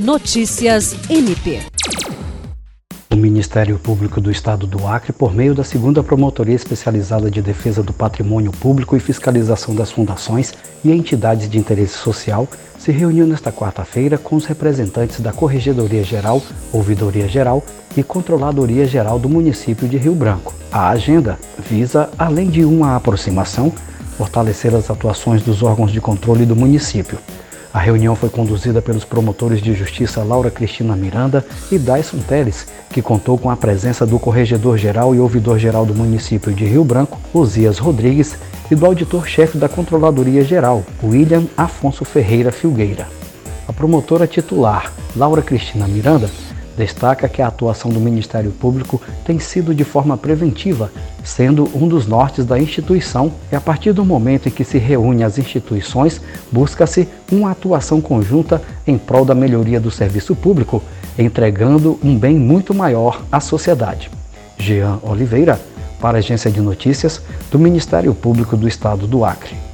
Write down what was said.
Notícias MP. O Ministério Público do Estado do Acre, por meio da segunda Promotoria Especializada de Defesa do Patrimônio Público e Fiscalização das Fundações e Entidades de Interesse Social, se reuniu nesta quarta-feira com os representantes da Corregedoria Geral, Ouvidoria Geral e Controladoria Geral do município de Rio Branco. A agenda visa, além de uma aproximação, fortalecer as atuações dos órgãos de controle do município a reunião foi conduzida pelos promotores de justiça Laura Cristina Miranda e Dyson Teles, que contou com a presença do corregedor-geral e ouvidor-geral do município de Rio Branco, Osias Rodrigues, e do auditor-chefe da Controladoria Geral, William Afonso Ferreira Filgueira. A promotora titular, Laura Cristina Miranda, destaca que a atuação do Ministério Público tem sido de forma preventiva, sendo um dos nortes da instituição, e a partir do momento em que se reúnem as instituições, busca-se uma atuação conjunta em prol da melhoria do serviço público, entregando um bem muito maior à sociedade. Jean Oliveira, para a Agência de Notícias do Ministério Público do Estado do Acre.